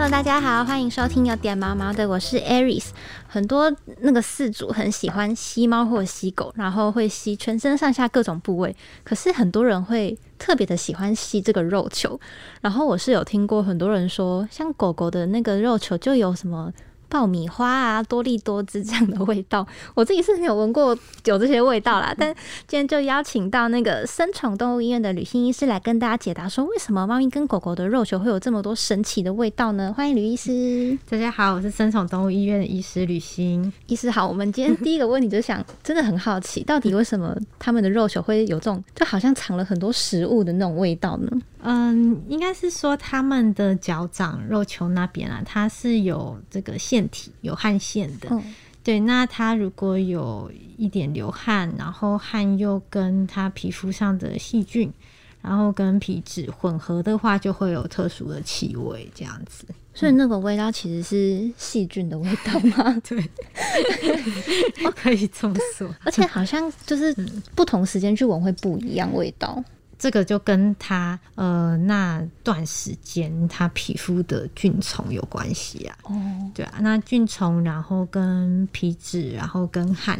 Hello，大家好，欢迎收听有点毛毛的，我是 Aries。很多那个饲主很喜欢吸猫或者吸狗，然后会吸全身上下各种部位。可是很多人会特别的喜欢吸这个肉球。然后我是有听过很多人说，像狗狗的那个肉球就有什么。爆米花啊，多利多汁这样的味道，我自己是没有闻过有这些味道啦。但今天就邀请到那个生宠动物医院的吕欣医师来跟大家解答，说为什么猫咪跟狗狗的肉球会有这么多神奇的味道呢？欢迎吕医师。大家好，我是生宠动物医院的医师吕欣医师。好，我们今天第一个问题就想，真的很好奇，到底为什么他们的肉球会有这种，就好像藏了很多食物的那种味道呢？嗯，应该是说他们的脚掌肉球那边啊，它是有这个腺体，有汗腺的。对，那它如果有一点流汗，然后汗又跟它皮肤上的细菌，然后跟皮脂混合的话，就会有特殊的气味这样子。所以那个味道其实是细菌的味道吗？对，可以这么说。而且好像就是不同时间去闻会不一样味道。这个就跟他呃那段时间他皮肤的菌虫有关系啊。哦，对啊，那菌虫然后跟皮脂，然后跟汗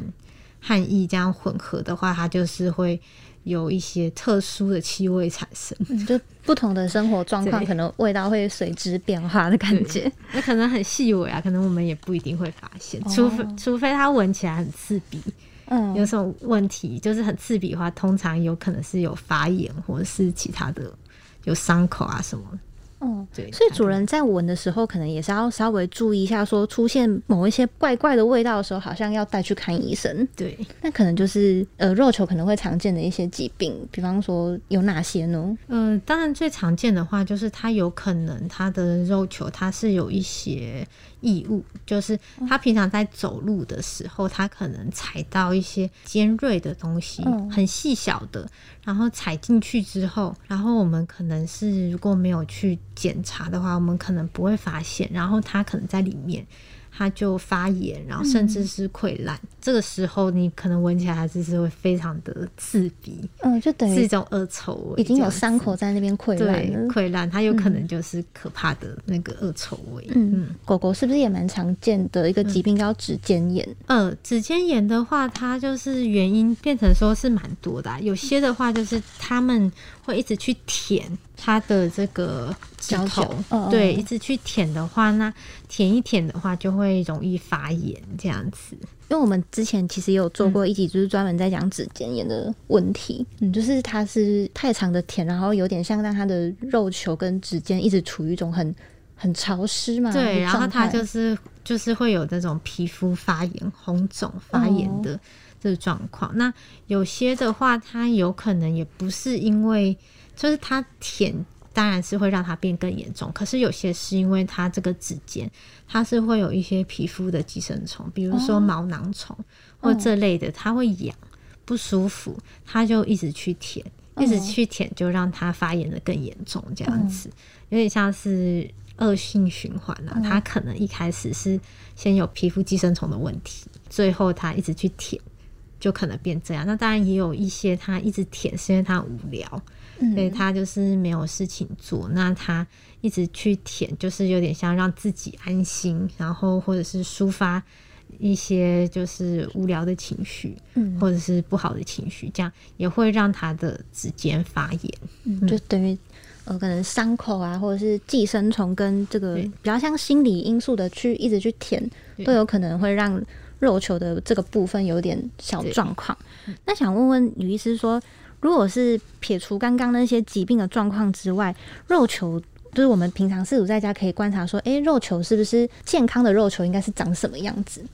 汗液这样混合的话，它就是会有一些特殊的气味产生。就不同的生活状况，可能味道会随之变化的感觉。那可能很细微啊，可能我们也不一定会发现，除非除非它闻起来很刺鼻。嗯，有什么问题就是很刺鼻的话，通常有可能是有发炎或者是其他的有伤口啊什么。哦，对，所以主人在闻的时候，可能也是要稍微注意一下，说出现某一些怪怪的味道的时候，好像要带去看医生。对，那可能就是呃肉球可能会常见的一些疾病，比方说有哪些呢？嗯，当然最常见的话就是它有可能它的肉球它是有一些。异物就是他平常在走路的时候，他可能踩到一些尖锐的东西，很细小的，然后踩进去之后，然后我们可能是如果没有去检查的话，我们可能不会发现，然后他可能在里面。他就发炎，然后甚至是溃烂。这个时候，你可能闻起来还是是会非常的刺鼻，嗯，就等于是一种恶臭味，已经有伤口在那边溃烂了。溃烂，它有可能就是可怕的那个恶臭味。嗯，狗狗是不是也蛮常见的一个疾病叫指尖炎？呃，指尖炎的话，它就是原因变成说是蛮多的。有些的话，就是他们会一直去舔。它的这个指头，对，一直去舔的话，那舔一舔的话，就会容易发炎这样子。因为我们之前其实也有做过一集，就是专门在讲指尖炎的问题。嗯，就是它是太长的舔，然后有点像让它的肉球跟指尖一直处于一种很很潮湿嘛。对，然后它就是就是会有那种皮肤发炎、红肿、发炎的这个状况。那有些的话，它有可能也不是因为。就是它舔，当然是会让它变更严重。可是有些是因为它这个指尖，它是会有一些皮肤的寄生虫，比如说毛囊虫或这类的，它会痒不舒服，它就一直去舔，一直去舔，就让它发炎的更严重，这样子有点像是恶性循环了。它可能一开始是先有皮肤寄生虫的问题，最后它一直去舔，就可能变这样。那当然也有一些他一直舔是因为他无聊。所以他就是没有事情做，那他一直去舔，就是有点像让自己安心，然后或者是抒发一些就是无聊的情绪，嗯，或者是不好的情绪，这样也会让他的指尖发炎，嗯，就等于呃可能伤口啊，或者是寄生虫跟这个比较像心理因素的去一直去舔，都有可能会让肉球的这个部分有点小状况。那想问问女医师说。如果是撇除刚刚那些疾病的状况之外，肉球就是我们平常饲主在家可以观察说，哎，肉球是不是健康的肉球应该是长什么样子？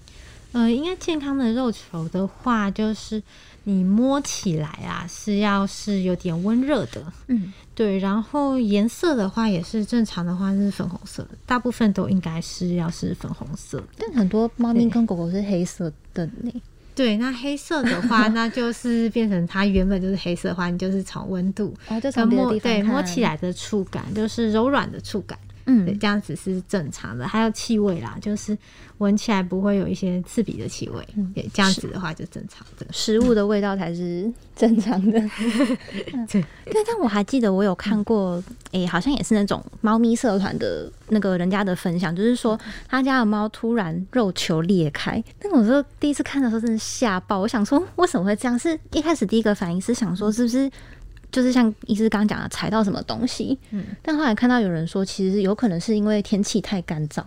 呃，应该健康的肉球的话，就是你摸起来啊是要是有点温热的，嗯，对，然后颜色的话也是正常的话是粉红色，大部分都应该是要是粉红色，但很多猫咪跟狗狗是黑色的呢。对，那黑色的话，那就是变成它原本就是黑色的话，你就是从温度，哦，就从对摸起来的触感，就是柔软的触感，对，这样子是正常的。还有气味啦，就是闻起来不会有一些刺鼻的气味，对，这样子的话就正常的。食物的味道才是正常的。对，对，但我还记得我有看过，哎，好像也是那种猫咪社团的那个人家的分享，就是说他家的猫突然肉球裂开，那我说第一次看的时候真的吓爆，我想说为什么会这样？是一开始第一个反应是想说是不是？就是像医师刚刚讲的，踩到什么东西。嗯，但后来看到有人说，其实有可能是因为天气太干燥。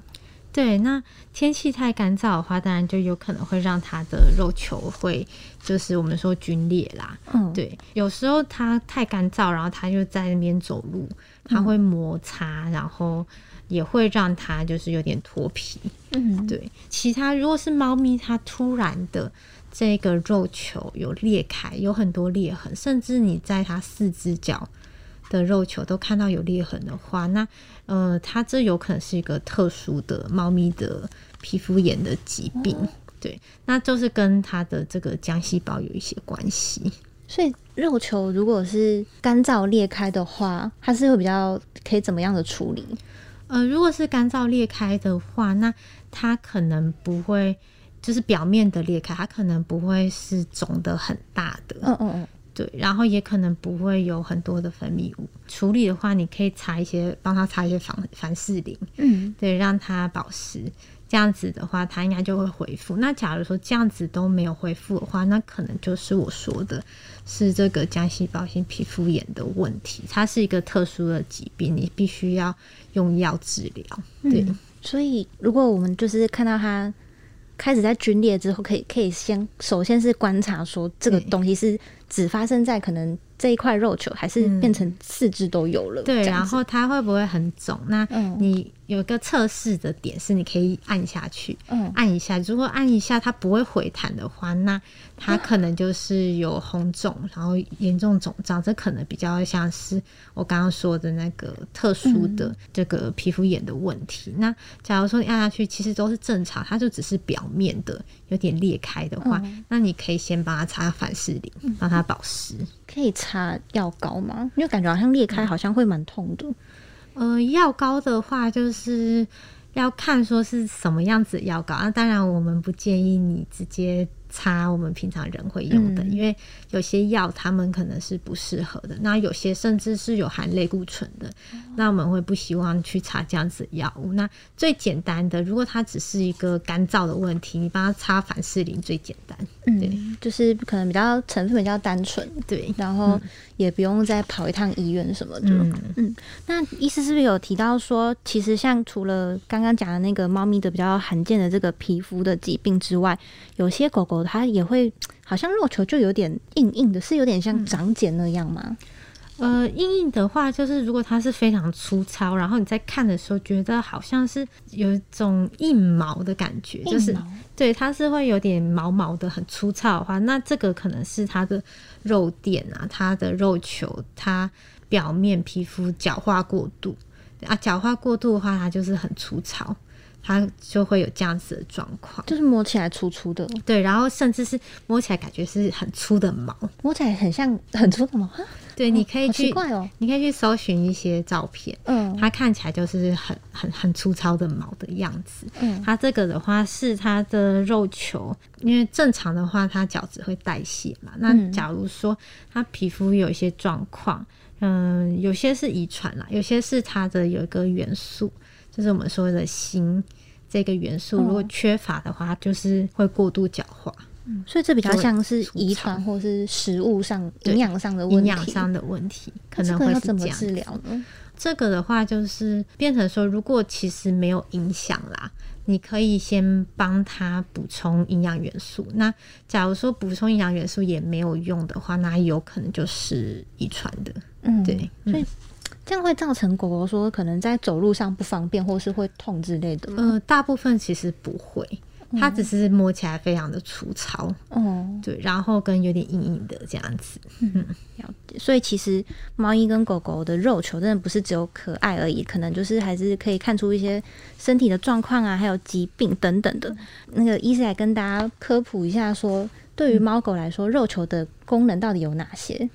对，那天气太干燥的话，当然就有可能会让它的肉球会，就是我们说皲裂啦。嗯，对，有时候它太干燥，然后它就在那边走路，它会摩擦，然后也会让它就是有点脱皮。嗯，对。其他如果是猫咪，它突然的。这个肉球有裂开，有很多裂痕，甚至你在它四只脚的肉球都看到有裂痕的话，那呃，它这有可能是一个特殊的猫咪的皮肤炎的疾病，对，那就是跟它的这个浆细胞有一些关系。所以肉球如果是干燥裂开的话，它是会比较可以怎么样的处理？呃，如果是干燥裂开的话，那它可能不会。就是表面的裂开，它可能不会是肿的很大的，嗯嗯嗯，对，然后也可能不会有很多的分泌物。处理的话，你可以擦一些，帮他擦一些防凡士林，嗯，对，让它保湿，这样子的话，它应该就会恢复。那假如说这样子都没有恢复的话，那可能就是我说的是这个浆细胞性皮肤炎的问题，它是一个特殊的疾病，你必须要用药治疗。对，所以如果我们就是看到它。开始在皲裂之后，可以可以先首先是观察说这个东西是只发生在可能这一块肉球，还是变成四肢都有了。对，然后它会不会很肿？那你有一个测试的点是你可以按下去，嗯，按一下，如果按一下它不会回弹的话，那它可能就是有红肿，然后严重肿胀，这可能比较像是我刚刚说的那个特殊的这个皮肤炎的问题。那假如说你按下去，其实都是正常，它就只是表面的有点裂开的话，那你可以先帮它擦凡士林，帮它保湿。可以擦药膏吗？因为感觉好像裂开好像会蛮痛的。呃，药膏的话就是要看说是什么样子的药膏那当然，我们不建议你直接。擦我们平常人会用的，因为有些药他们可能是不适合的，那有些甚至是有含类固醇的，那我们会不希望去擦这样子药物。那最简单的，如果它只是一个干燥的问题，你帮它擦凡士林最简单。对，就是可能比较成分比较单纯，对，然后也不用再跑一趟医院什么的。嗯，那医师是不是有提到说，其实像除了刚刚讲的那个猫咪的比较罕见的这个皮肤的疾病之外，有些狗狗。它也会好像肉球就有点硬硬的，是有点像长茧那样吗？呃，硬硬的话，就是如果它是非常粗糙，然后你在看的时候觉得好像是有一种硬毛的感觉，就是对，它是会有点毛毛的，很粗糙的话，那这个可能是它的肉垫啊，它的肉球，它表面皮肤角化过度啊，角化过度的话，它就是很粗糙。它就会有这样子的状况，就是摸起来粗粗的，对，然后甚至是摸起来感觉是很粗的毛，摸起来很像很粗的毛。对，你可以去，哦，你可以去搜寻一些照片，嗯，它看起来就是很很很粗糙的毛的样子。嗯，它这个的话是它的肉球，因为正常的话它角质会代谢嘛。那假如说它皮肤有一些状况，嗯，有些是遗传啦，有些是它的有一个元素。就是我们说的锌这个元素，如果缺乏的话，就是会过度角化。嗯，所以这比较像是遗传或是食物上营养上的问题。营养上的问题可能会怎么治疗呢？这个的话，就是变成说，如果其实没有影响啦，你可以先帮他补充营养元素。那假如说补充营养元素也没有用的话，那有可能就是遗传的。嗯，对，所以。这样会造成狗狗说可能在走路上不方便，或是会痛之类的吗？呃，大部分其实不会，它只是摸起来非常的粗糙。哦，对，然后跟有点硬硬的这样子。嗯，了解。所以其实猫咪跟狗狗的肉球真的不是只有可爱而已，可能就是还是可以看出一些身体的状况啊，还有疾病等等的。那个医师来跟大家科普一下，说对于猫狗来说，肉球的功能到底有哪些？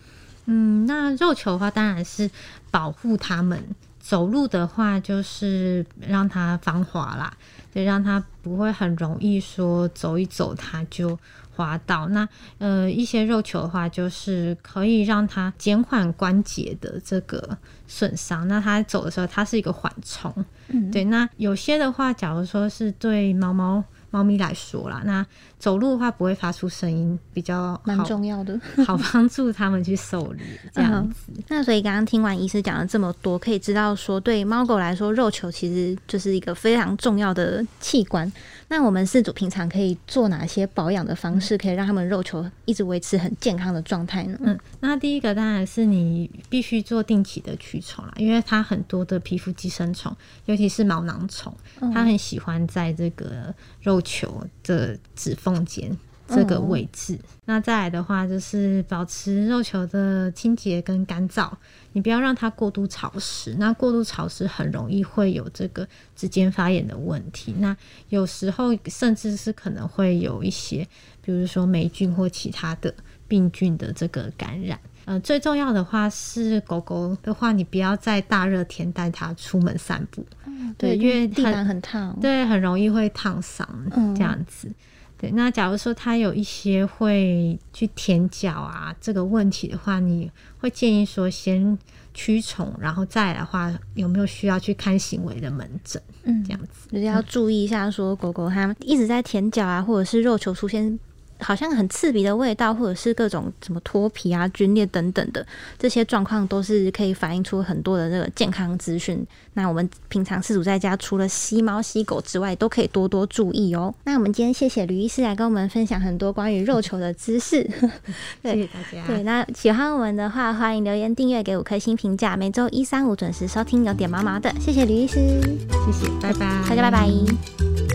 嗯，那肉球的话，当然是保护它们走路的话，就是让它防滑啦，对，让它不会很容易说走一走它就滑倒。那呃，一些肉球的话，就是可以让它减缓关节的这个损伤。那它走的时候，它是一个缓冲。嗯，对。那有些的话，假如说是对猫猫。猫咪来说啦，那走路的话不会发出声音，比较蛮重要的，好帮助他们去狩猎这样子。那所以刚刚听完医师讲了这么多，可以知道说，对猫狗来说，肉球其实就是一个非常重要的器官。那我们饲主平常可以做哪些保养的方式，可以让他们肉球一直维持很健康的状态呢？嗯，那第一个当然是你必须做定期的驱虫啦，因为它很多的皮肤寄生虫，尤其是毛囊虫，它很喜欢在这个肉球的指缝间。这个位置，那再来的话就是保持肉球的清洁跟干燥，你不要让它过度潮湿。那过度潮湿很容易会有这个指尖发炎的问题。那有时候甚至是可能会有一些，比如说霉菌或其他的病菌的这个感染。呃，最重要的话是狗狗的话，你不要在大热天带它出门散步。嗯，对，因为地板很烫，对，很容易会烫伤嗯这样子。对，那假如说它有一些会去舔脚啊这个问题的话，你会建议说先驱虫，然后再来的话有没有需要去看行为的门诊？嗯，这样子就是要注意一下，说狗狗它一直在舔脚啊，或者是肉球出现。好像很刺鼻的味道，或者是各种什么脱皮啊、皲裂等等的这些状况，都是可以反映出很多的这个健康资讯。那我们平常饲主在家除了吸猫吸狗之外，都可以多多注意哦。那我们今天谢谢吕医师来跟我们分享很多关于肉球的知识。谢谢大家。对，那喜欢我们的话，欢迎留言订阅给五颗星评价。每周一、三、五准时收听有点毛毛的。谢谢吕医师，谢谢，拜拜，大家拜拜。